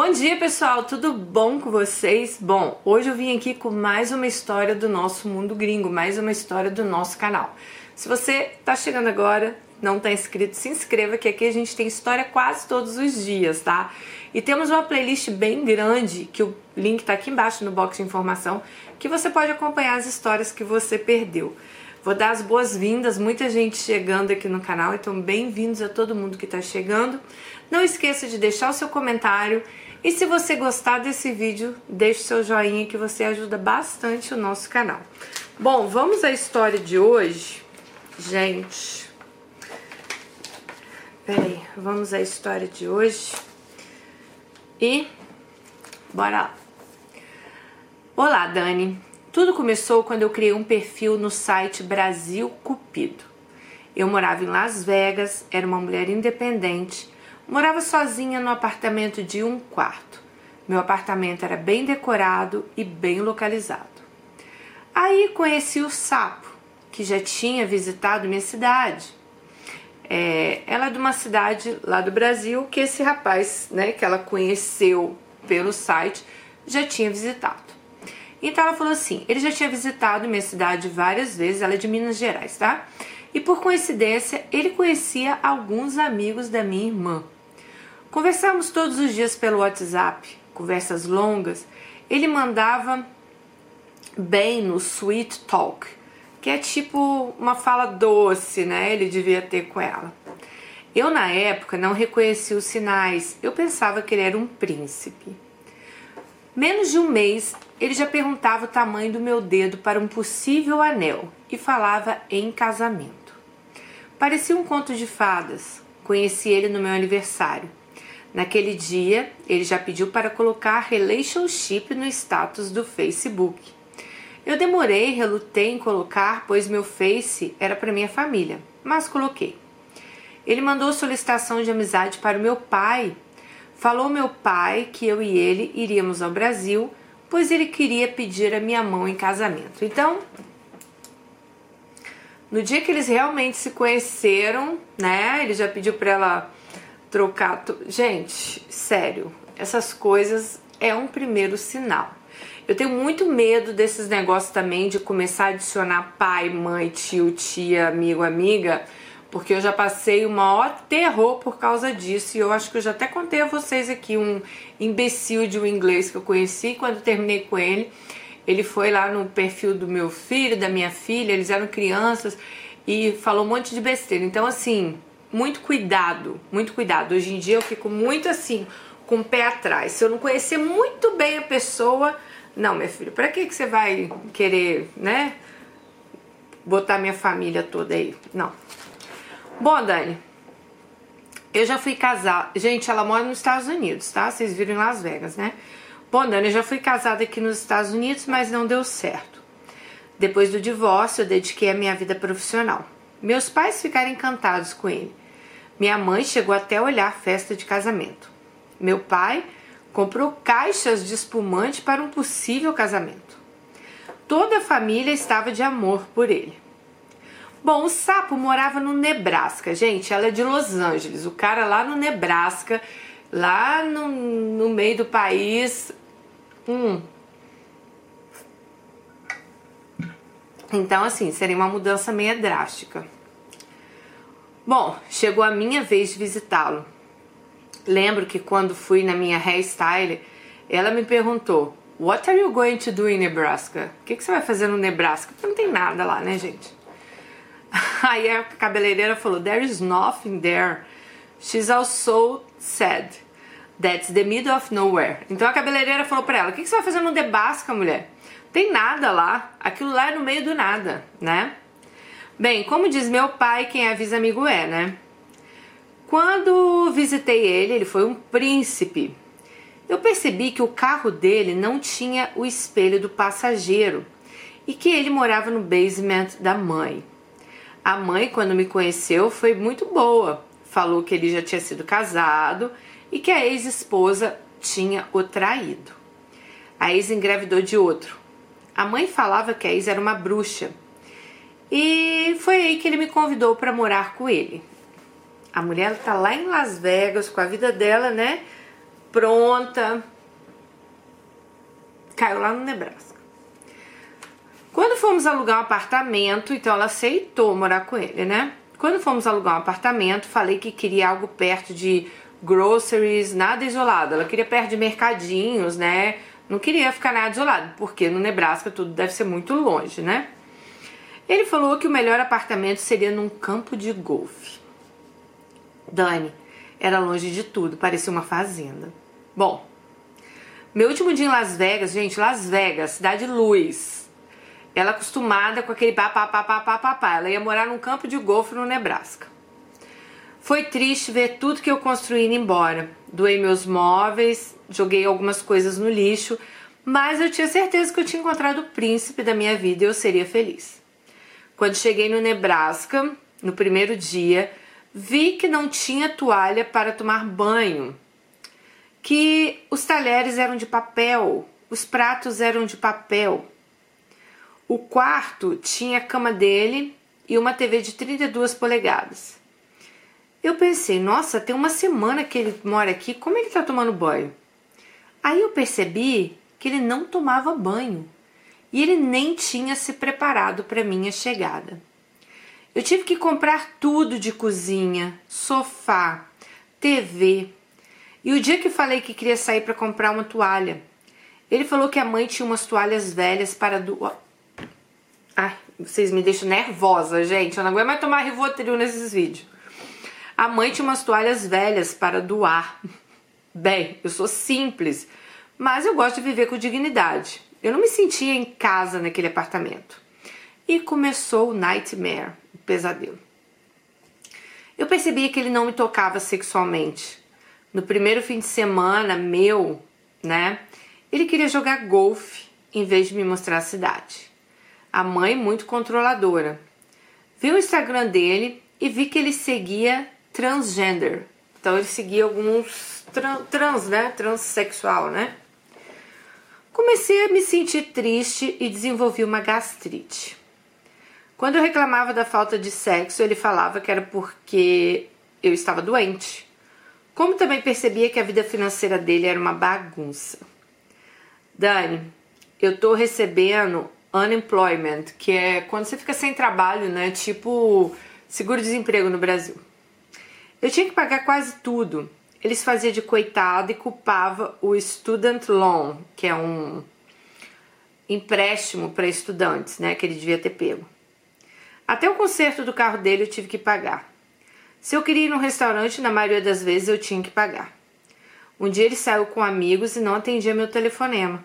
Bom dia, pessoal. Tudo bom com vocês? Bom, hoje eu vim aqui com mais uma história do nosso mundo gringo, mais uma história do nosso canal. Se você está chegando agora, não está inscrito, se inscreva que aqui a gente tem história quase todos os dias, tá? E temos uma playlist bem grande, que o link está aqui embaixo no box de informação, que você pode acompanhar as histórias que você perdeu. Vou dar as boas-vindas, muita gente chegando aqui no canal, então bem-vindos a todo mundo que está chegando. Não esqueça de deixar o seu comentário e se você gostar desse vídeo, deixe seu joinha que você ajuda bastante o nosso canal. Bom, vamos à história de hoje. Gente, peraí, vamos à história de hoje. E bora lá. Olá, Dani. Tudo começou quando eu criei um perfil no site Brasil Cupido. Eu morava em Las Vegas, era uma mulher independente Morava sozinha no apartamento de um quarto. Meu apartamento era bem decorado e bem localizado. Aí conheci o Sapo, que já tinha visitado minha cidade. É, ela é de uma cidade lá do Brasil que esse rapaz, né, que ela conheceu pelo site, já tinha visitado. Então ela falou assim: ele já tinha visitado minha cidade várias vezes, ela é de Minas Gerais, tá? E por coincidência, ele conhecia alguns amigos da minha irmã. Conversamos todos os dias pelo WhatsApp, conversas longas. Ele mandava bem no Sweet Talk, que é tipo uma fala doce, né? Ele devia ter com ela. Eu, na época, não reconhecia os sinais. Eu pensava que ele era um príncipe. Menos de um mês, ele já perguntava o tamanho do meu dedo para um possível anel e falava em casamento. Parecia um conto de fadas. Conheci ele no meu aniversário. Naquele dia, ele já pediu para colocar relationship no status do Facebook. Eu demorei, relutei em colocar, pois meu Face era para minha família, mas coloquei. Ele mandou solicitação de amizade para o meu pai. Falou meu pai que eu e ele iríamos ao Brasil, pois ele queria pedir a minha mão em casamento. Então, no dia que eles realmente se conheceram, né? Ele já pediu para ela trocar. Gente, sério, essas coisas é um primeiro sinal. Eu tenho muito medo desses negócios também de começar a adicionar pai, mãe, tio, tia, amigo, amiga, porque eu já passei o maior terror por causa disso e eu acho que eu já até contei a vocês aqui um imbecil de um inglês que eu conheci quando terminei com ele. Ele foi lá no perfil do meu filho, da minha filha, eles eram crianças e falou um monte de besteira. Então, assim, muito cuidado, muito cuidado. Hoje em dia eu fico muito assim, com o pé atrás. Se eu não conhecer muito bem a pessoa, não, minha filha, para que, que você vai querer, né? Botar minha família toda aí? Não. Bom, Dani, eu já fui casada. Gente, ela mora nos Estados Unidos, tá? Vocês viram em Las Vegas, né? Bom, Dani, eu já fui casada aqui nos Estados Unidos, mas não deu certo. Depois do divórcio, eu dediquei a minha vida profissional. Meus pais ficaram encantados com ele. Minha mãe chegou até a olhar festa de casamento. Meu pai comprou caixas de espumante para um possível casamento. Toda a família estava de amor por ele. Bom, o sapo morava no Nebraska. Gente, ela é de Los Angeles. O cara lá no Nebraska, lá no, no meio do país. Hum, Então, assim, seria uma mudança meio drástica. Bom, chegou a minha vez de visitá-lo. Lembro que quando fui na minha hairstyle, ela me perguntou: What are you going to do in Nebraska? O que, que você vai fazer no Nebraska? Porque não tem nada lá, né, gente? Aí a cabeleireira falou: There is nothing there. She's also sad. That's the middle of nowhere. Então a cabeleireira falou pra ela: O que, que você vai fazer no Nebraska, mulher? Tem nada lá, aquilo lá é no meio do nada, né? Bem, como diz meu pai, quem avisa amigo é, né? Quando visitei ele, ele foi um príncipe. Eu percebi que o carro dele não tinha o espelho do passageiro e que ele morava no basement da mãe. A mãe, quando me conheceu, foi muito boa. Falou que ele já tinha sido casado e que a ex-esposa tinha o traído. A ex engravidou de outro. A mãe falava que a Isa era uma bruxa. E foi aí que ele me convidou para morar com ele. A mulher está lá em Las Vegas com a vida dela, né? pronta. Caiu lá no Nebraska. Quando fomos alugar um apartamento, então ela aceitou morar com ele, né? Quando fomos alugar um apartamento, falei que queria algo perto de groceries, nada isolado. Ela queria perto de mercadinhos, né? Não queria ficar nada isolado, porque no Nebraska tudo deve ser muito longe, né? Ele falou que o melhor apartamento seria num campo de golfe. Dani, era longe de tudo, parecia uma fazenda. Bom, meu último dia em Las Vegas, gente, Las Vegas, cidade luz. Ela acostumada com aquele papapá, papapá, ela ia morar num campo de golfe no Nebraska. Foi triste ver tudo que eu construí indo embora. Doei meus móveis, joguei algumas coisas no lixo, mas eu tinha certeza que eu tinha encontrado o príncipe da minha vida e eu seria feliz. Quando cheguei no Nebraska, no primeiro dia, vi que não tinha toalha para tomar banho, que os talheres eram de papel, os pratos eram de papel. O quarto tinha a cama dele e uma TV de 32 polegadas. Eu pensei, nossa, tem uma semana que ele mora aqui, como ele tá tomando banho? Aí eu percebi que ele não tomava banho e ele nem tinha se preparado para minha chegada. Eu tive que comprar tudo de cozinha, sofá, TV. E o dia que falei que queria sair para comprar uma toalha, ele falou que a mãe tinha umas toalhas velhas para do. Ai, vocês me deixam nervosa, gente. Eu não aguento mais tomar Rivotril nesses vídeos. A mãe tinha umas toalhas velhas para doar. Bem, eu sou simples, mas eu gosto de viver com dignidade. Eu não me sentia em casa naquele apartamento. E começou o nightmare, o pesadelo. Eu percebi que ele não me tocava sexualmente. No primeiro fim de semana meu, né? Ele queria jogar golfe em vez de me mostrar a cidade. A mãe muito controladora. Vi o Instagram dele e vi que ele seguia transgender. Então ele seguia alguns trans, né? Transsexual, né? Comecei a me sentir triste e desenvolvi uma gastrite. Quando eu reclamava da falta de sexo, ele falava que era porque eu estava doente. Como também percebia que a vida financeira dele era uma bagunça. Dani, eu tô recebendo unemployment, que é quando você fica sem trabalho, né? Tipo seguro-desemprego no Brasil. Eu tinha que pagar quase tudo. Eles faziam de coitado e culpava o student loan, que é um empréstimo para estudantes, né, que ele devia ter pego. Até o conserto do carro dele eu tive que pagar. Se eu queria ir num restaurante, na maioria das vezes eu tinha que pagar. Um dia ele saiu com amigos e não atendia meu telefonema.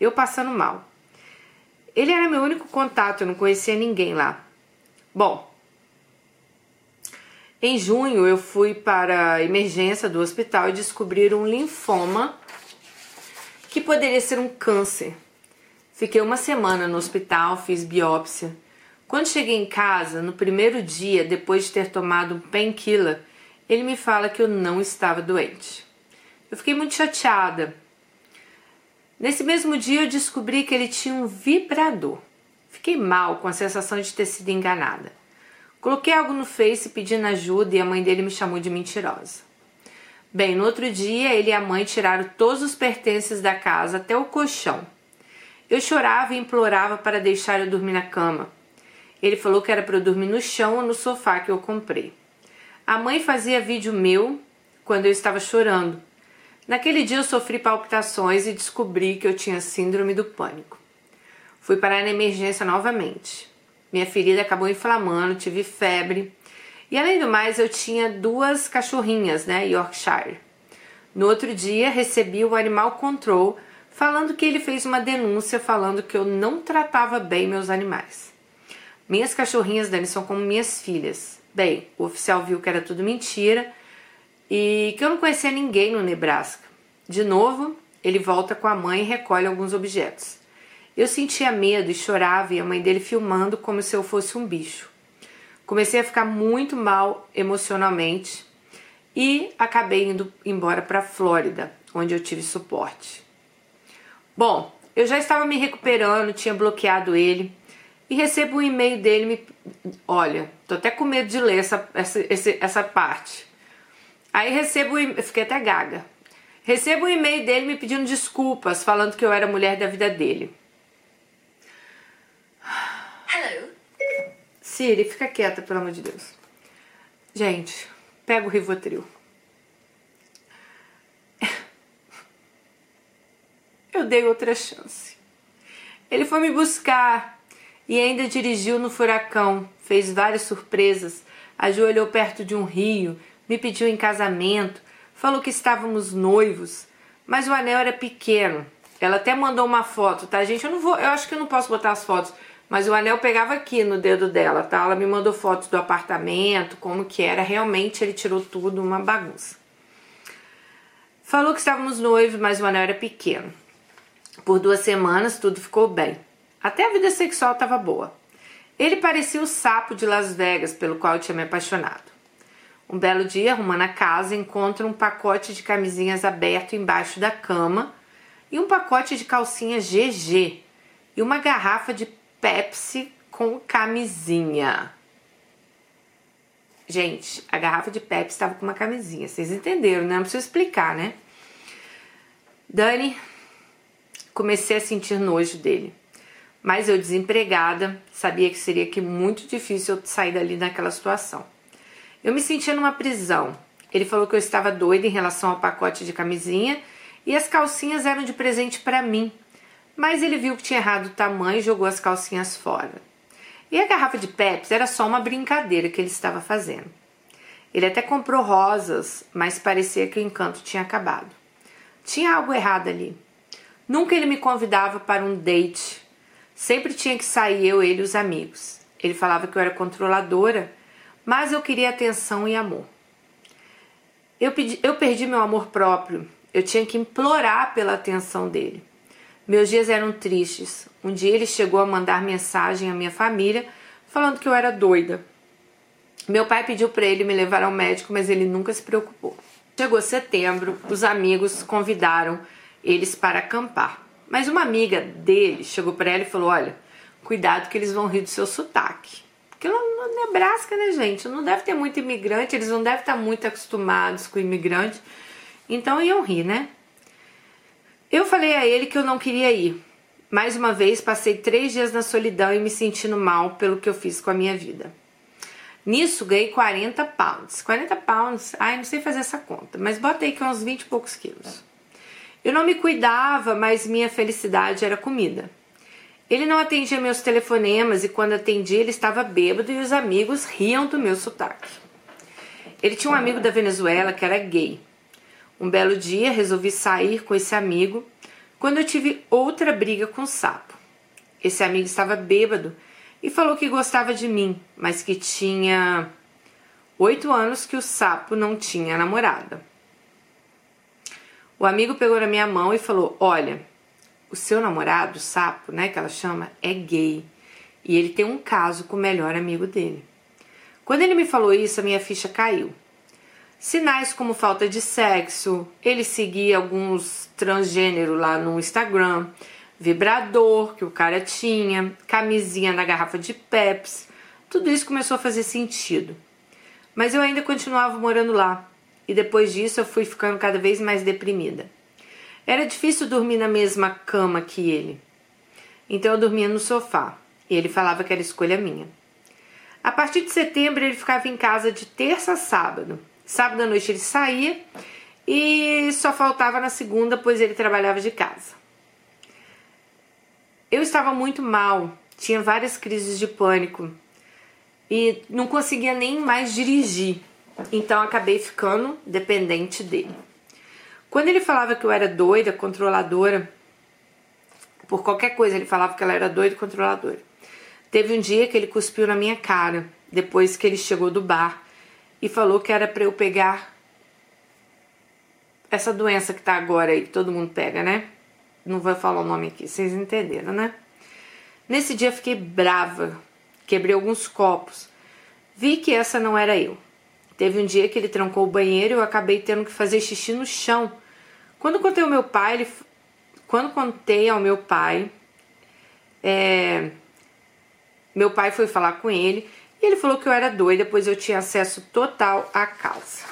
Eu passando mal. Ele era meu único contato, eu não conhecia ninguém lá. Bom, em junho, eu fui para a emergência do hospital e descobrir um linfoma que poderia ser um câncer. Fiquei uma semana no hospital, fiz biópsia. Quando cheguei em casa, no primeiro dia, depois de ter tomado um painkiller, ele me fala que eu não estava doente. Eu fiquei muito chateada. Nesse mesmo dia, eu descobri que ele tinha um vibrador. Fiquei mal com a sensação de ter sido enganada. Coloquei algo no Face pedindo ajuda e a mãe dele me chamou de mentirosa. Bem, no outro dia, ele e a mãe tiraram todos os pertences da casa, até o colchão. Eu chorava e implorava para deixar eu dormir na cama. Ele falou que era para eu dormir no chão ou no sofá que eu comprei. A mãe fazia vídeo meu quando eu estava chorando. Naquele dia eu sofri palpitações e descobri que eu tinha síndrome do pânico. Fui parar na emergência novamente. Minha ferida acabou inflamando, tive febre. E além do mais, eu tinha duas cachorrinhas, né, Yorkshire. No outro dia, recebi o Animal Control falando que ele fez uma denúncia falando que eu não tratava bem meus animais. Minhas cachorrinhas, Dani, são como minhas filhas. Bem, o oficial viu que era tudo mentira e que eu não conhecia ninguém no Nebraska. De novo, ele volta com a mãe e recolhe alguns objetos. Eu sentia medo e chorava e a mãe dele filmando como se eu fosse um bicho. Comecei a ficar muito mal emocionalmente e acabei indo embora para Flórida, onde eu tive suporte. Bom, eu já estava me recuperando, tinha bloqueado ele e recebo um e-mail dele. Me... Olha, tô até com medo de ler essa, essa, essa parte. Aí recebo, fiquei até gaga. Recebo um e-mail dele me pedindo desculpas, falando que eu era mulher da vida dele. Siri, fica quieta, pelo amor de Deus. Gente, pega o Rivotril. Eu dei outra chance. Ele foi me buscar e ainda dirigiu no furacão, fez várias surpresas, ajoelhou perto de um rio, me pediu em casamento, falou que estávamos noivos, mas o anel era pequeno. Ela até mandou uma foto, tá, gente? Eu não vou, eu acho que eu não posso botar as fotos, mas o anel pegava aqui no dedo dela, tá? Ela me mandou fotos do apartamento, como que era, realmente ele tirou tudo, uma bagunça. Falou que estávamos noivos, mas o anel era pequeno. Por duas semanas tudo ficou bem. Até a vida sexual estava boa. Ele parecia o sapo de Las Vegas pelo qual eu tinha me apaixonado. Um belo dia, arrumando a casa, encontro um pacote de camisinhas aberto embaixo da cama e um pacote de calcinhas GG e uma garrafa de Pepsi com camisinha. Gente, a garrafa de Pepsi estava com uma camisinha. Vocês entenderam, né? Não preciso explicar, né? Dani, comecei a sentir nojo dele. Mas eu, desempregada, sabia que seria que muito difícil eu sair dali naquela situação. Eu me sentia numa prisão. Ele falou que eu estava doida em relação ao pacote de camisinha e as calcinhas eram de presente para mim. Mas ele viu que tinha errado o tamanho e jogou as calcinhas fora. E a garrafa de Pepsi era só uma brincadeira que ele estava fazendo. Ele até comprou rosas, mas parecia que o encanto tinha acabado. Tinha algo errado ali. Nunca ele me convidava para um date. Sempre tinha que sair eu, ele e os amigos. Ele falava que eu era controladora mas eu queria atenção e amor. Eu, pedi, eu perdi meu amor próprio, eu tinha que implorar pela atenção dele. Meus dias eram tristes. Um dia ele chegou a mandar mensagem à minha família falando que eu era doida. Meu pai pediu para ele me levar ao médico, mas ele nunca se preocupou. Chegou setembro, os amigos convidaram eles para acampar. Mas uma amiga dele chegou para ela e falou: Olha, cuidado que eles vão rir do seu sotaque. Porque lá no Nebraska, né, gente, não deve ter muito imigrante, eles não devem estar muito acostumados com imigrante. Então iam rir, né? Eu falei a ele que eu não queria ir. Mais uma vez, passei três dias na solidão e me sentindo mal pelo que eu fiz com a minha vida. Nisso, ganhei 40 pounds. 40 pounds, ai, não sei fazer essa conta, mas botei que uns 20 e poucos quilos. Eu não me cuidava, mas minha felicidade era comida. Ele não atendia meus telefonemas e quando atendia ele estava bêbado e os amigos riam do meu sotaque. Ele tinha um amigo da Venezuela que era gay. Um belo dia resolvi sair com esse amigo quando eu tive outra briga com o sapo. Esse amigo estava bêbado e falou que gostava de mim, mas que tinha oito anos que o sapo não tinha namorada. O amigo pegou na minha mão e falou: Olha, o seu namorado, o sapo, né, que ela chama, é gay. E ele tem um caso com o melhor amigo dele. Quando ele me falou isso, a minha ficha caiu. Sinais como falta de sexo, ele seguia alguns transgênero lá no Instagram, vibrador que o cara tinha, camisinha na garrafa de Pepsi, tudo isso começou a fazer sentido. Mas eu ainda continuava morando lá, e depois disso eu fui ficando cada vez mais deprimida. Era difícil dormir na mesma cama que ele. Então eu dormia no sofá e ele falava que era escolha minha. A partir de setembro ele ficava em casa de terça a sábado. Sábado à noite ele saía e só faltava na segunda, pois ele trabalhava de casa. Eu estava muito mal, tinha várias crises de pânico e não conseguia nem mais dirigir. Então acabei ficando dependente dele. Quando ele falava que eu era doida, controladora, por qualquer coisa ele falava que ela era doida, controladora. Teve um dia que ele cuspiu na minha cara, depois que ele chegou do bar, e falou que era para eu pegar essa doença que tá agora aí, que todo mundo pega, né? Não vou falar o nome aqui, vocês entenderam, né? Nesse dia fiquei brava, quebrei alguns copos. Vi que essa não era eu. Teve um dia que ele trancou o banheiro e eu acabei tendo que fazer xixi no chão quando contei ao meu pai, ele, quando contei ao meu pai, é, meu pai foi falar com ele ele falou que eu era doida, pois eu tinha acesso total à casa.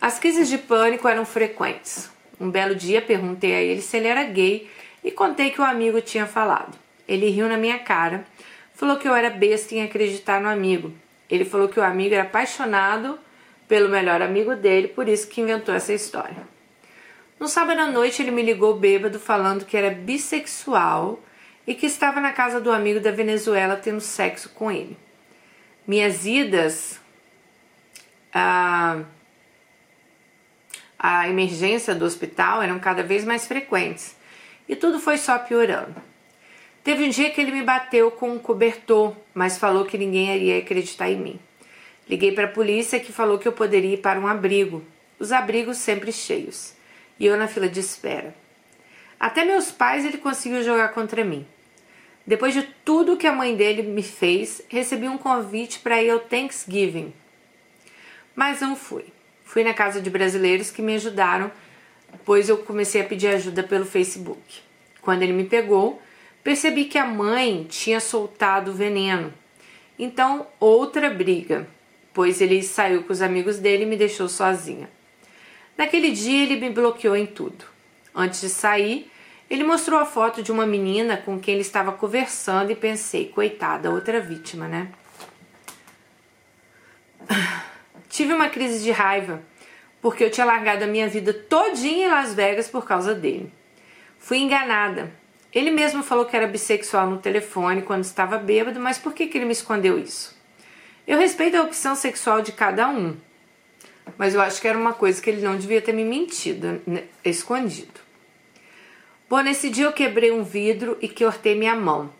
As crises de pânico eram frequentes. Um belo dia perguntei a ele se ele era gay e contei que o amigo tinha falado. Ele riu na minha cara, falou que eu era besta em acreditar no amigo. Ele falou que o amigo era apaixonado pelo melhor amigo dele, por isso que inventou essa história. No sábado à noite ele me ligou bêbado falando que era bissexual e que estava na casa do amigo da Venezuela tendo sexo com ele. Minhas idas a, a emergência do hospital eram cada vez mais frequentes e tudo foi só piorando. Teve um dia que ele me bateu com um cobertor, mas falou que ninguém iria acreditar em mim. Liguei para a polícia que falou que eu poderia ir para um abrigo, os abrigos sempre cheios, e eu na fila de espera. Até meus pais ele conseguiu jogar contra mim. Depois de tudo que a mãe dele me fez, recebi um convite para ir ao Thanksgiving. Mas não fui. Fui na casa de brasileiros que me ajudaram, pois eu comecei a pedir ajuda pelo Facebook. Quando ele me pegou, percebi que a mãe tinha soltado veneno. Então, outra briga, pois ele saiu com os amigos dele e me deixou sozinha. Naquele dia, ele me bloqueou em tudo. Antes de sair, ele mostrou a foto de uma menina com quem ele estava conversando e pensei, coitada, outra vítima, né? Tive uma crise de raiva porque eu tinha largado a minha vida todinha em Las Vegas por causa dele. Fui enganada. Ele mesmo falou que era bissexual no telefone quando estava bêbado, mas por que, que ele me escondeu isso? Eu respeito a opção sexual de cada um, mas eu acho que era uma coisa que ele não devia ter me mentido, né, escondido. Bom, nesse dia eu quebrei um vidro e cortei minha mão.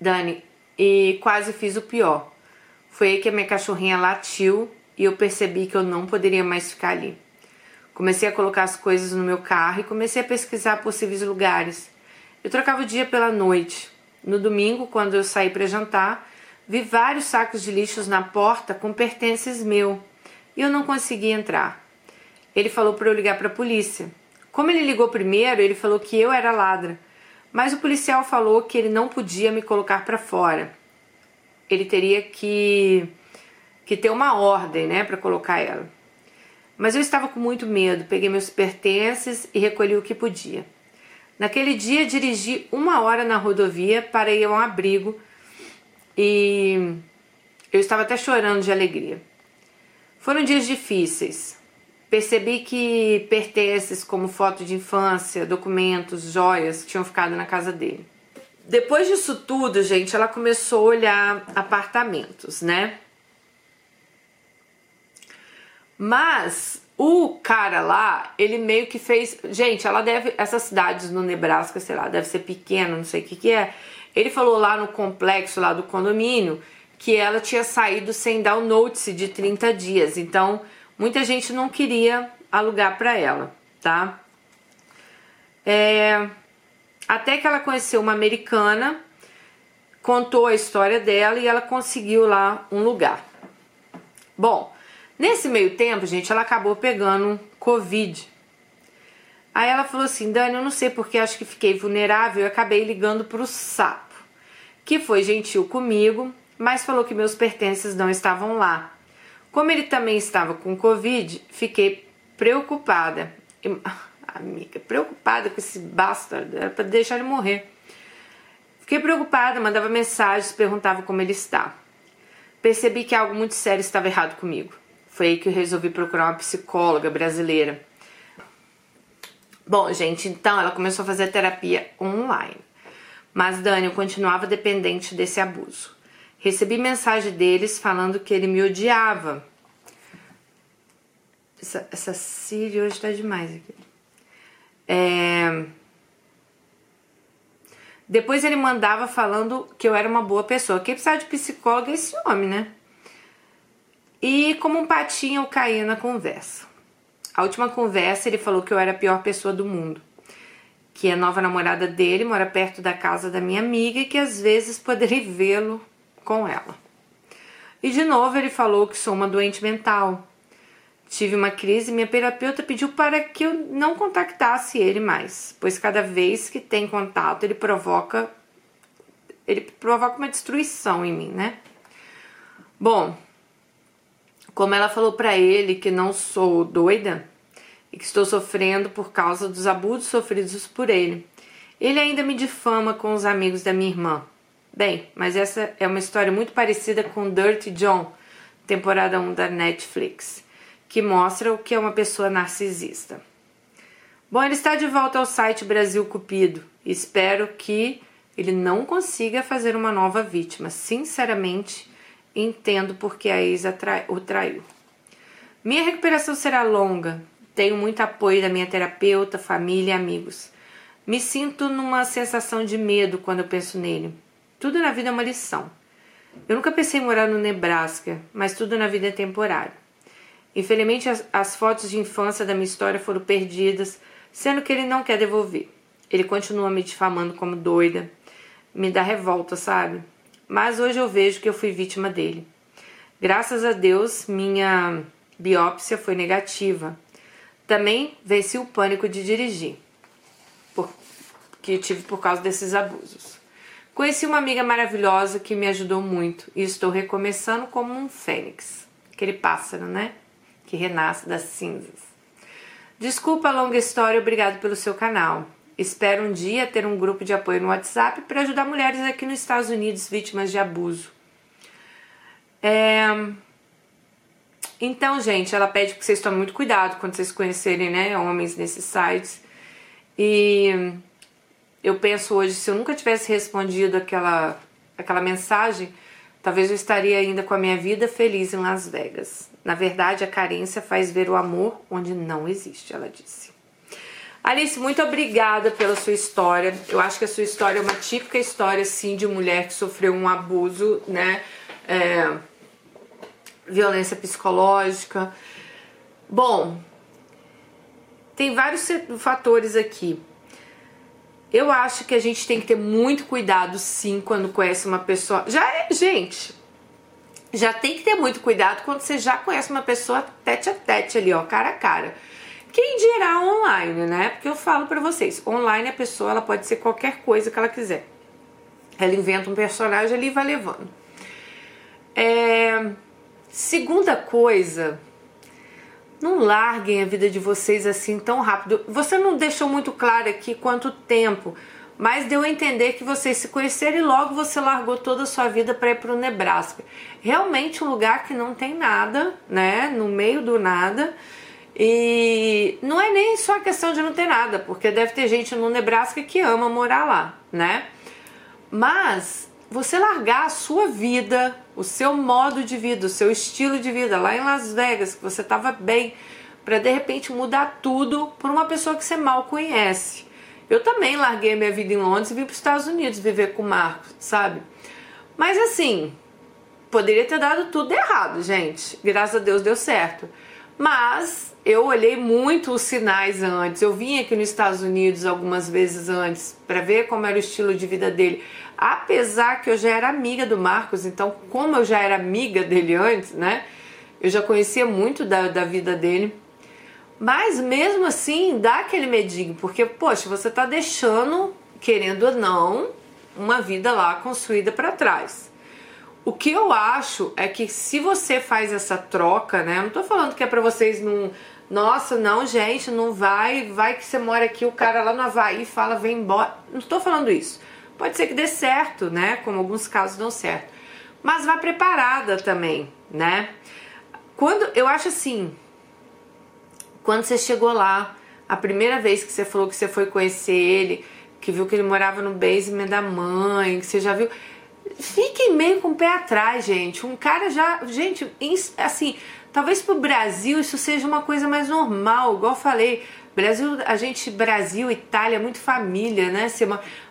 Dani, e quase fiz o pior. Foi aí que a minha cachorrinha latiu e eu percebi que eu não poderia mais ficar ali. Comecei a colocar as coisas no meu carro e comecei a pesquisar possíveis lugares. Eu trocava o dia pela noite. No domingo, quando eu saí para jantar, vi vários sacos de lixos na porta com pertences meu e eu não consegui entrar. Ele falou para eu ligar para a polícia. Como ele ligou primeiro, ele falou que eu era ladra, mas o policial falou que ele não podia me colocar para fora. Ele teria que que ter uma ordem, né, para colocar ela. Mas eu estava com muito medo, peguei meus pertences e recolhi o que podia. Naquele dia dirigi uma hora na rodovia para ir a um abrigo e eu estava até chorando de alegria. Foram dias difíceis, Percebi que pertences como foto de infância, documentos, joias tinham ficado na casa dele. Depois disso tudo, gente, ela começou a olhar apartamentos, né? Mas o cara lá, ele meio que fez. Gente, ela deve. Essas cidades no Nebraska, sei lá, deve ser pequena, não sei o que, que é. Ele falou lá no complexo lá do condomínio que ela tinha saído sem dar o notice de 30 dias. Então, muita gente não queria alugar para ela, tá? É, até que ela conheceu uma americana, contou a história dela e ela conseguiu lá um lugar. Bom, nesse meio tempo, gente, ela acabou pegando Covid. Aí ela falou assim: Dani, eu não sei porque acho que fiquei vulnerável e acabei ligando pro sapo, que foi gentil comigo, mas falou que meus pertences não estavam lá. Como ele também estava com Covid, fiquei preocupada. Amiga, preocupada com esse bastardo, era para deixar ele morrer. Fiquei preocupada, mandava mensagens, perguntava como ele está. Percebi que algo muito sério estava errado comigo. Foi aí que eu resolvi procurar uma psicóloga brasileira. Bom, gente, então ela começou a fazer terapia online. Mas Dani, eu continuava dependente desse abuso. Recebi mensagem deles falando que ele me odiava. Essa, essa Siri hoje tá demais aqui. É... Depois ele mandava falando que eu era uma boa pessoa. Quem precisava de psicólogo é esse homem, né? E como um patinho eu caí na conversa. A última conversa ele falou que eu era a pior pessoa do mundo. Que a nova namorada dele mora perto da casa da minha amiga e que às vezes poderia vê-lo com ela. E de novo ele falou que sou uma doente mental. Tive uma crise e minha terapeuta pediu para que eu não contactasse ele mais, pois cada vez que tem contato ele provoca ele provoca uma destruição em mim, né? Bom, Como ela falou para ele que não sou doida e que estou sofrendo por causa dos abusos sofridos por ele. Ele ainda me difama com os amigos da minha irmã. Bem, mas essa é uma história muito parecida com Dirty John, temporada 1 da Netflix, que mostra o que é uma pessoa narcisista. Bom, ele está de volta ao site Brasil Cupido. Espero que ele não consiga fazer uma nova vítima. Sinceramente, entendo porque a ex o traiu. Minha recuperação será longa. Tenho muito apoio da minha terapeuta, família e amigos. Me sinto numa sensação de medo quando eu penso nele. Tudo na vida é uma lição. Eu nunca pensei em morar no Nebraska, mas tudo na vida é temporário. Infelizmente, as, as fotos de infância da minha história foram perdidas sendo que ele não quer devolver. Ele continua me difamando como doida, me dá revolta, sabe? Mas hoje eu vejo que eu fui vítima dele. Graças a Deus, minha biópsia foi negativa. Também venci o pânico de dirigir, por, que tive por causa desses abusos. Conheci uma amiga maravilhosa que me ajudou muito e estou recomeçando como um fênix, aquele pássaro, né? Que renasce das cinzas. Desculpa a longa história, obrigado pelo seu canal. Espero um dia ter um grupo de apoio no WhatsApp para ajudar mulheres aqui nos Estados Unidos vítimas de abuso. É... Então, gente, ela pede que vocês tomem muito cuidado quando vocês conhecerem, né, homens nesses sites. E eu penso hoje, se eu nunca tivesse respondido aquela, aquela mensagem, talvez eu estaria ainda com a minha vida feliz em Las Vegas. Na verdade, a carência faz ver o amor onde não existe, ela disse. Alice, muito obrigada pela sua história. Eu acho que a sua história é uma típica história, sim, de mulher que sofreu um abuso, né? É, violência psicológica. Bom, tem vários fatores aqui. Eu acho que a gente tem que ter muito cuidado, sim, quando conhece uma pessoa. Já é, gente, já tem que ter muito cuidado quando você já conhece uma pessoa tete a tete ali, ó, cara a cara. Quem dirá online, né? Porque eu falo para vocês, online a pessoa ela pode ser qualquer coisa que ela quiser. Ela inventa um personagem ali e vai levando. É... Segunda coisa, não larguem a vida de vocês assim tão rápido. Você não deixou muito claro aqui quanto tempo mas deu a entender que vocês se conheceram e logo você largou toda a sua vida para ir para o Nebraska. Realmente um lugar que não tem nada, né? No meio do nada. E não é nem só a questão de não ter nada, porque deve ter gente no Nebraska que ama morar lá, né? Mas você largar a sua vida, o seu modo de vida, o seu estilo de vida lá em Las Vegas, que você estava bem, para de repente mudar tudo por uma pessoa que você mal conhece. Eu também larguei minha vida em Londres e vim para os Estados Unidos viver com o Marcos, sabe? Mas assim, poderia ter dado tudo errado, gente. Graças a Deus deu certo. Mas eu olhei muito os sinais antes. Eu vim aqui nos Estados Unidos algumas vezes antes para ver como era o estilo de vida dele. Apesar que eu já era amiga do Marcos, então, como eu já era amiga dele antes, né? Eu já conhecia muito da, da vida dele. Mas mesmo assim, dá aquele medinho, porque, poxa, você tá deixando, querendo ou não, uma vida lá construída para trás. O que eu acho é que se você faz essa troca, né? Eu não tô falando que é para vocês não. Nossa, não, gente, não vai. Vai que você mora aqui, o cara lá no Havaí fala, vem embora. Não tô falando isso. Pode ser que dê certo, né? Como alguns casos dão certo. Mas vá preparada também, né? Quando eu acho assim, quando você chegou lá, a primeira vez que você falou que você foi conhecer ele, que viu que ele morava no basement da mãe, que você já viu. Fiquem meio com o pé atrás, gente. Um cara já. Gente, assim, talvez pro Brasil isso seja uma coisa mais normal, igual falei. Brasil, a gente, Brasil, Itália, é muito família, né?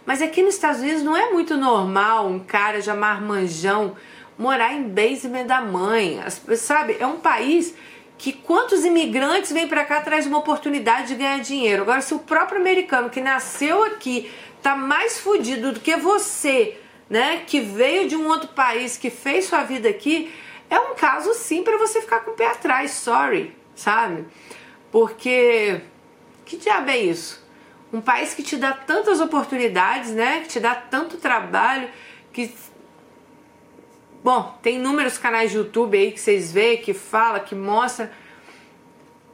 Mas aqui nos Estados Unidos não é muito normal um cara já marmanjão morar em basement da mãe. Sabe? É um país que quantos imigrantes vêm para cá traz uma oportunidade de ganhar dinheiro. Agora, se o próprio americano que nasceu aqui tá mais fudido do que você, né, que veio de um outro país, que fez sua vida aqui, é um caso sim para você ficar com o pé atrás, sorry, sabe? Porque que diabo é isso? Um país que te dá tantas oportunidades, né, que te dá tanto trabalho, que Bom, tem inúmeros canais de YouTube aí que vocês veem, que fala, que mostra.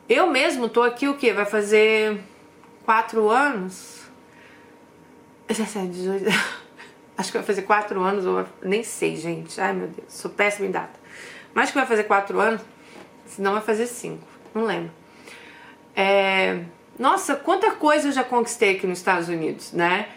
Eu mesmo tô aqui o que? Vai fazer quatro anos? 17, 18. Acho que vai fazer quatro anos, ou nem sei, gente. Ai meu Deus, sou péssima em data. Mas que vai fazer quatro anos, senão vai fazer cinco. Não lembro. É... Nossa, quanta coisa eu já conquistei aqui nos Estados Unidos, né?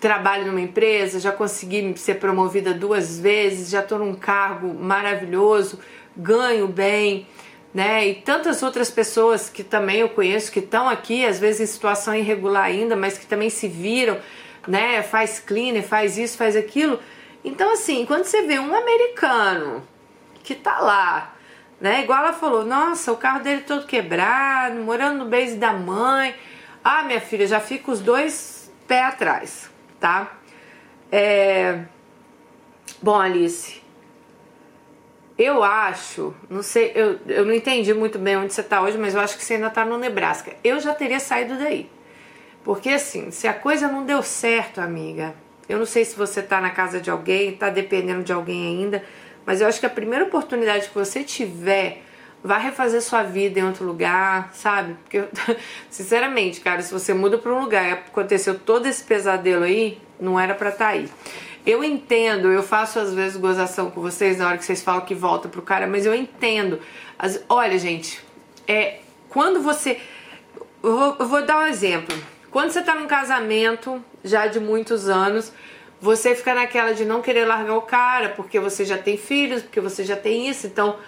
Trabalho numa empresa, já consegui ser promovida duas vezes, já estou num cargo maravilhoso, ganho bem, né? E tantas outras pessoas que também eu conheço que estão aqui, às vezes em situação irregular ainda, mas que também se viram, né? Faz cleaner, faz isso, faz aquilo. Então, assim, quando você vê um americano que tá lá, né? Igual ela falou, nossa, o carro dele todo quebrado, morando no base da mãe. Ah, minha filha, já fica os dois pés atrás, tá? É... Bom, Alice, eu acho, não sei, eu, eu não entendi muito bem onde você tá hoje, mas eu acho que você ainda tá no Nebraska. Eu já teria saído daí. Porque assim, se a coisa não deu certo, amiga, eu não sei se você tá na casa de alguém, tá dependendo de alguém ainda, mas eu acho que a primeira oportunidade que você tiver, vai refazer sua vida em outro lugar, sabe? Porque, sinceramente, cara, se você muda para um lugar e aconteceu todo esse pesadelo aí, não era para estar tá aí. Eu entendo, eu faço às vezes gozação com vocês na hora que vocês falam que volta pro cara, mas eu entendo. As, olha, gente, é quando você. Eu vou, eu vou dar um exemplo. Quando você tá num casamento já de muitos anos você fica naquela de não querer largar o cara porque você já tem filhos, porque você já tem isso. Então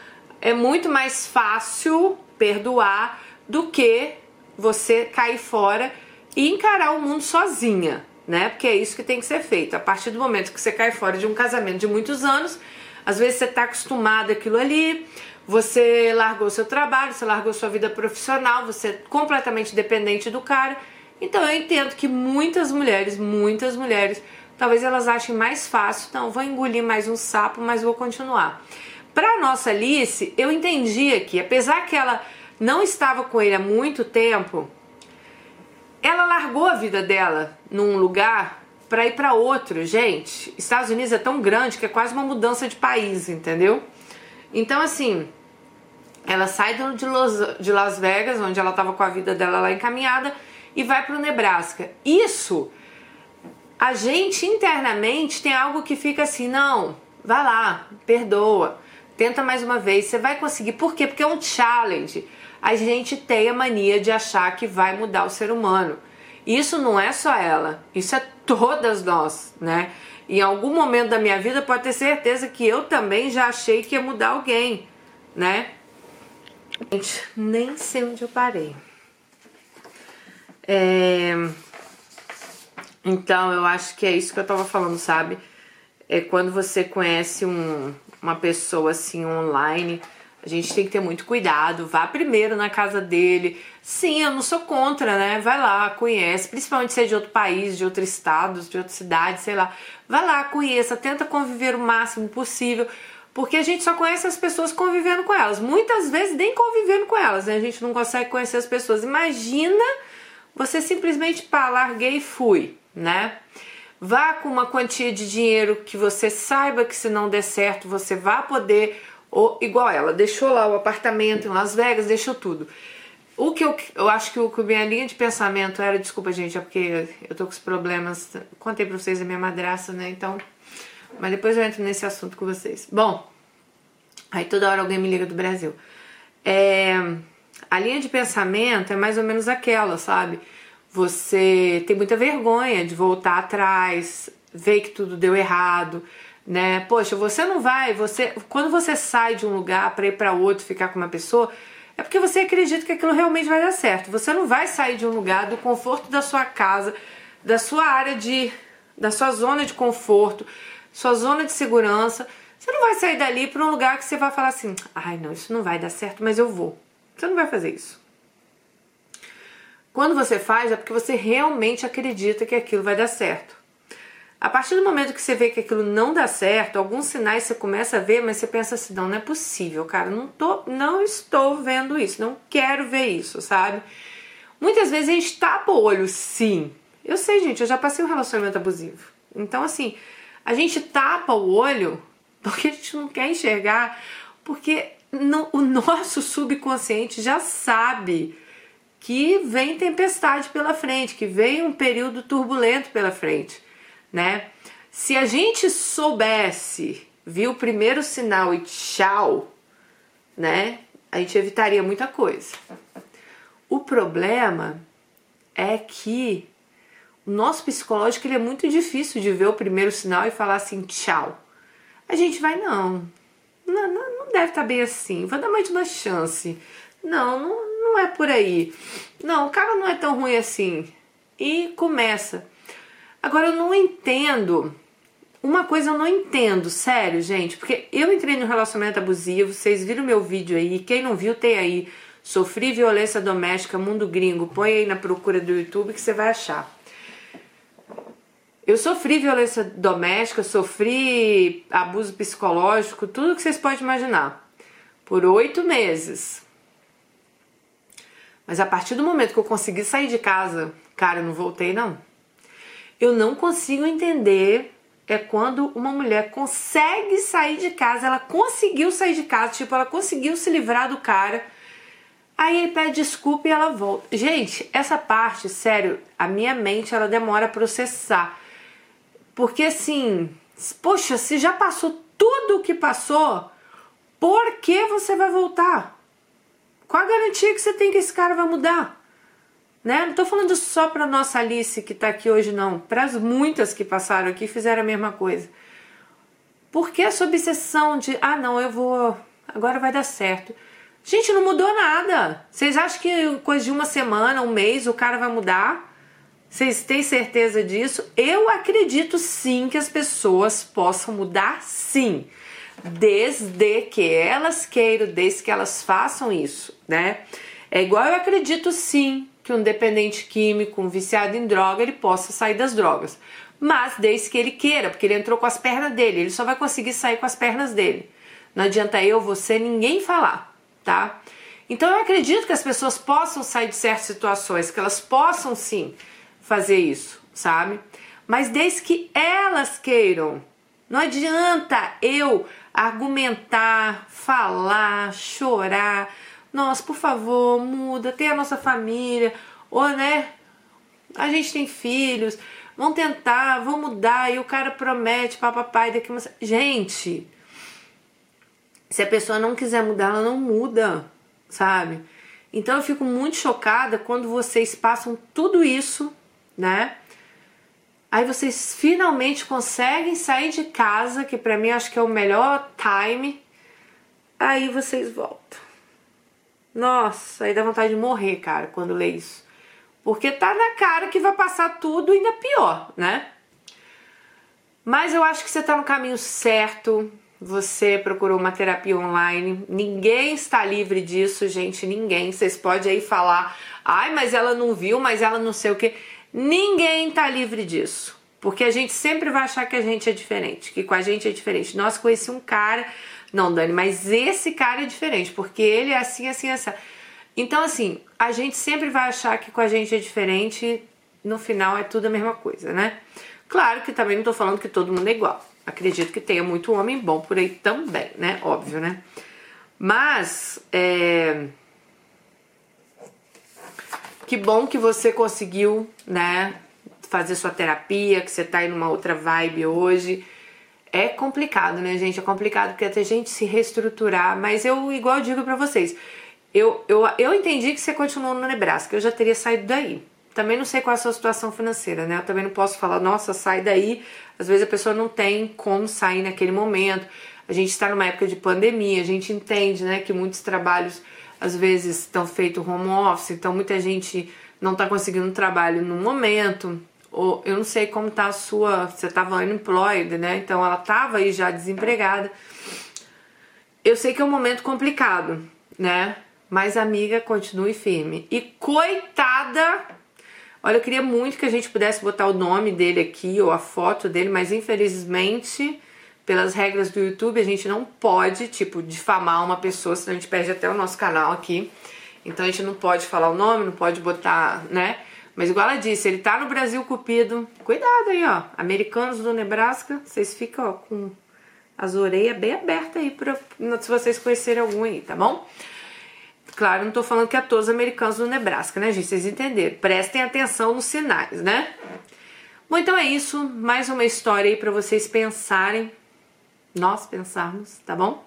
é muito mais fácil perdoar do que você cair fora e encarar o mundo sozinha, né? Porque é isso que tem que ser feito. A partir do momento que você cai fora de um casamento de muitos anos, às vezes você está acostumado àquilo ali, você largou seu trabalho, você largou sua vida profissional, você é completamente dependente do cara. Então eu entendo que muitas mulheres, muitas mulheres talvez elas achem mais fácil, não, vou engolir mais um sapo, mas vou continuar. Para nossa Alice, eu entendi que apesar que ela não estava com ele há muito tempo, ela largou a vida dela num lugar para ir para outro. Gente, Estados Unidos é tão grande que é quase uma mudança de país, entendeu? Então, assim, ela sai de Las Vegas, onde ela estava com a vida dela lá encaminhada, e vai para o Nebraska. Isso a gente internamente tem algo que fica assim, não, vai lá, perdoa, tenta mais uma vez, você vai conseguir. Por quê? Porque é um challenge. A gente tem a mania de achar que vai mudar o ser humano. Isso não é só ela, isso é todas nós, né? Em algum momento da minha vida pode ter certeza que eu também já achei que ia mudar alguém, né? Gente, nem sei onde eu parei. É... Então, eu acho que é isso que eu tava falando, sabe? É quando você conhece um, uma pessoa assim online, a gente tem que ter muito cuidado. Vá primeiro na casa dele. Sim, eu não sou contra, né? Vai lá, conhece, principalmente se é de outro país, de outro estado, de outra cidade, sei lá. Vai lá, conheça, tenta conviver o máximo possível. Porque a gente só conhece as pessoas convivendo com elas. Muitas vezes nem convivendo com elas, né? A gente não consegue conhecer as pessoas. Imagina você simplesmente, pá, larguei e fui né? Vá com uma quantia de dinheiro que você saiba que se não der certo, você vai poder, ou igual ela, deixou lá o apartamento em Las Vegas, deixou tudo. O que eu, eu acho que o que minha linha de pensamento era, desculpa gente, é porque eu tô com os problemas, contei pra vocês a minha madraça, né? Então, mas depois eu entro nesse assunto com vocês. Bom, aí toda hora alguém me liga do Brasil. É, a linha de pensamento é mais ou menos aquela, sabe? você tem muita vergonha de voltar atrás, ver que tudo deu errado, né? Poxa, você não vai, você quando você sai de um lugar para ir para outro, ficar com uma pessoa, é porque você acredita que aquilo realmente vai dar certo. Você não vai sair de um lugar do conforto da sua casa, da sua área de da sua zona de conforto, sua zona de segurança. Você não vai sair dali para um lugar que você vai falar assim: "Ai, não, isso não vai dar certo, mas eu vou". Você não vai fazer isso. Quando você faz, é porque você realmente acredita que aquilo vai dar certo. A partir do momento que você vê que aquilo não dá certo, alguns sinais você começa a ver, mas você pensa assim, não, não é possível, cara, não tô, não estou vendo isso, não quero ver isso, sabe? Muitas vezes a gente tapa o olho, sim. Eu sei, gente, eu já passei um relacionamento abusivo. Então, assim, a gente tapa o olho porque a gente não quer enxergar, porque no, o nosso subconsciente já sabe que vem tempestade pela frente, que vem um período turbulento pela frente, né? Se a gente soubesse, viu o primeiro sinal e tchau, né? A gente evitaria muita coisa. O problema é que o nosso psicológico ele é muito difícil de ver o primeiro sinal e falar assim, tchau. A gente vai, não, não, não, não deve estar tá bem assim, vou dar mais uma chance. Não, não, não é por aí. Não, o cara não é tão ruim assim. E começa. Agora eu não entendo. Uma coisa eu não entendo, sério, gente, porque eu entrei no relacionamento abusivo, vocês viram meu vídeo aí, quem não viu tem aí. Sofri violência doméstica, mundo gringo. Põe aí na procura do YouTube que você vai achar. Eu sofri violência doméstica, sofri abuso psicológico, tudo que vocês podem imaginar, por oito meses. Mas a partir do momento que eu consegui sair de casa, cara, eu não voltei não. Eu não consigo entender é quando uma mulher consegue sair de casa, ela conseguiu sair de casa, tipo, ela conseguiu se livrar do cara. Aí ele pede desculpa e ela volta. Gente, essa parte, sério, a minha mente ela demora a processar. Porque assim, poxa, se já passou tudo o que passou, por que você vai voltar? Qual a garantia que você tem que esse cara vai mudar? Né? Não tô falando só para nossa Alice que tá aqui hoje não, para as muitas que passaram aqui fizeram a mesma coisa. Por que essa obsessão de, ah, não, eu vou, agora vai dar certo? Gente, não mudou nada. Vocês acham que coisa de uma semana, um mês, o cara vai mudar? Vocês têm certeza disso? Eu acredito sim que as pessoas possam mudar, sim, desde que elas queiram, desde que elas façam isso, né? É igual eu acredito sim que um dependente químico, um viciado em droga, ele possa sair das drogas, mas desde que ele queira, porque ele entrou com as pernas dele, ele só vai conseguir sair com as pernas dele. Não adianta eu, você, ninguém falar, tá? Então eu acredito que as pessoas possam sair de certas situações, que elas possam sim fazer isso, sabe? Mas desde que elas queiram. Não adianta eu argumentar, falar, chorar. Nossa, por favor, muda, tem a nossa família, ou né? A gente tem filhos, vão tentar, vão mudar, e o cara promete, papai, daqui uma. Gente, se a pessoa não quiser mudar, ela não muda, sabe? Então eu fico muito chocada quando vocês passam tudo isso né? Aí vocês finalmente conseguem sair de casa, que para mim acho que é o melhor time. Aí vocês voltam. Nossa, aí dá vontade de morrer, cara, quando lê isso. Porque tá na cara que vai passar tudo ainda pior, né? Mas eu acho que você tá no caminho certo. Você procurou uma terapia online. Ninguém está livre disso, gente. Ninguém. Vocês podem aí falar, ai, mas ela não viu, mas ela não sei o que. Ninguém tá livre disso. Porque a gente sempre vai achar que a gente é diferente, que com a gente é diferente. Nós conheci um cara, não, Dani, mas esse cara é diferente, porque ele é assim, assim, assim. Então, assim, a gente sempre vai achar que com a gente é diferente, no final é tudo a mesma coisa, né? Claro que também não tô falando que todo mundo é igual. Acredito que tenha muito homem bom por aí também, né? Óbvio, né? Mas, é que bom que você conseguiu, né, fazer sua terapia, que você tá aí numa outra vibe hoje. É complicado, né, gente? É complicado porque até gente se reestruturar, mas eu, igual eu digo pra vocês, eu, eu, eu entendi que você continuou no Nebraska, eu já teria saído daí. Também não sei qual é a sua situação financeira, né? Eu também não posso falar, nossa, sai daí. Às vezes a pessoa não tem como sair naquele momento. A gente está numa época de pandemia, a gente entende, né, que muitos trabalhos às vezes estão feito home office, então muita gente não está conseguindo trabalho no momento. Ou eu não sei como tá a sua, você estava unemployed, né? Então ela estava aí já desempregada. Eu sei que é um momento complicado, né? Mas amiga, continue firme. E coitada, olha, eu queria muito que a gente pudesse botar o nome dele aqui ou a foto dele, mas infelizmente pelas regras do YouTube, a gente não pode, tipo, difamar uma pessoa, senão a gente perde até o nosso canal aqui. Então a gente não pode falar o nome, não pode botar, né? Mas igual ela disse, ele tá no Brasil Cupido. Cuidado aí, ó. Americanos do Nebraska, vocês ficam ó, com as orelhas bem abertas aí, pra, se vocês conhecerem algum aí, tá bom? Claro, não tô falando que é todos os americanos do Nebraska, né, gente? Vocês entenderam. Prestem atenção nos sinais, né? Bom, então é isso. Mais uma história aí para vocês pensarem. Nós pensarmos, tá bom?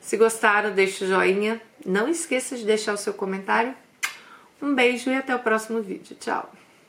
Se gostaram, deixe o joinha. Não esqueça de deixar o seu comentário. Um beijo e até o próximo vídeo. Tchau!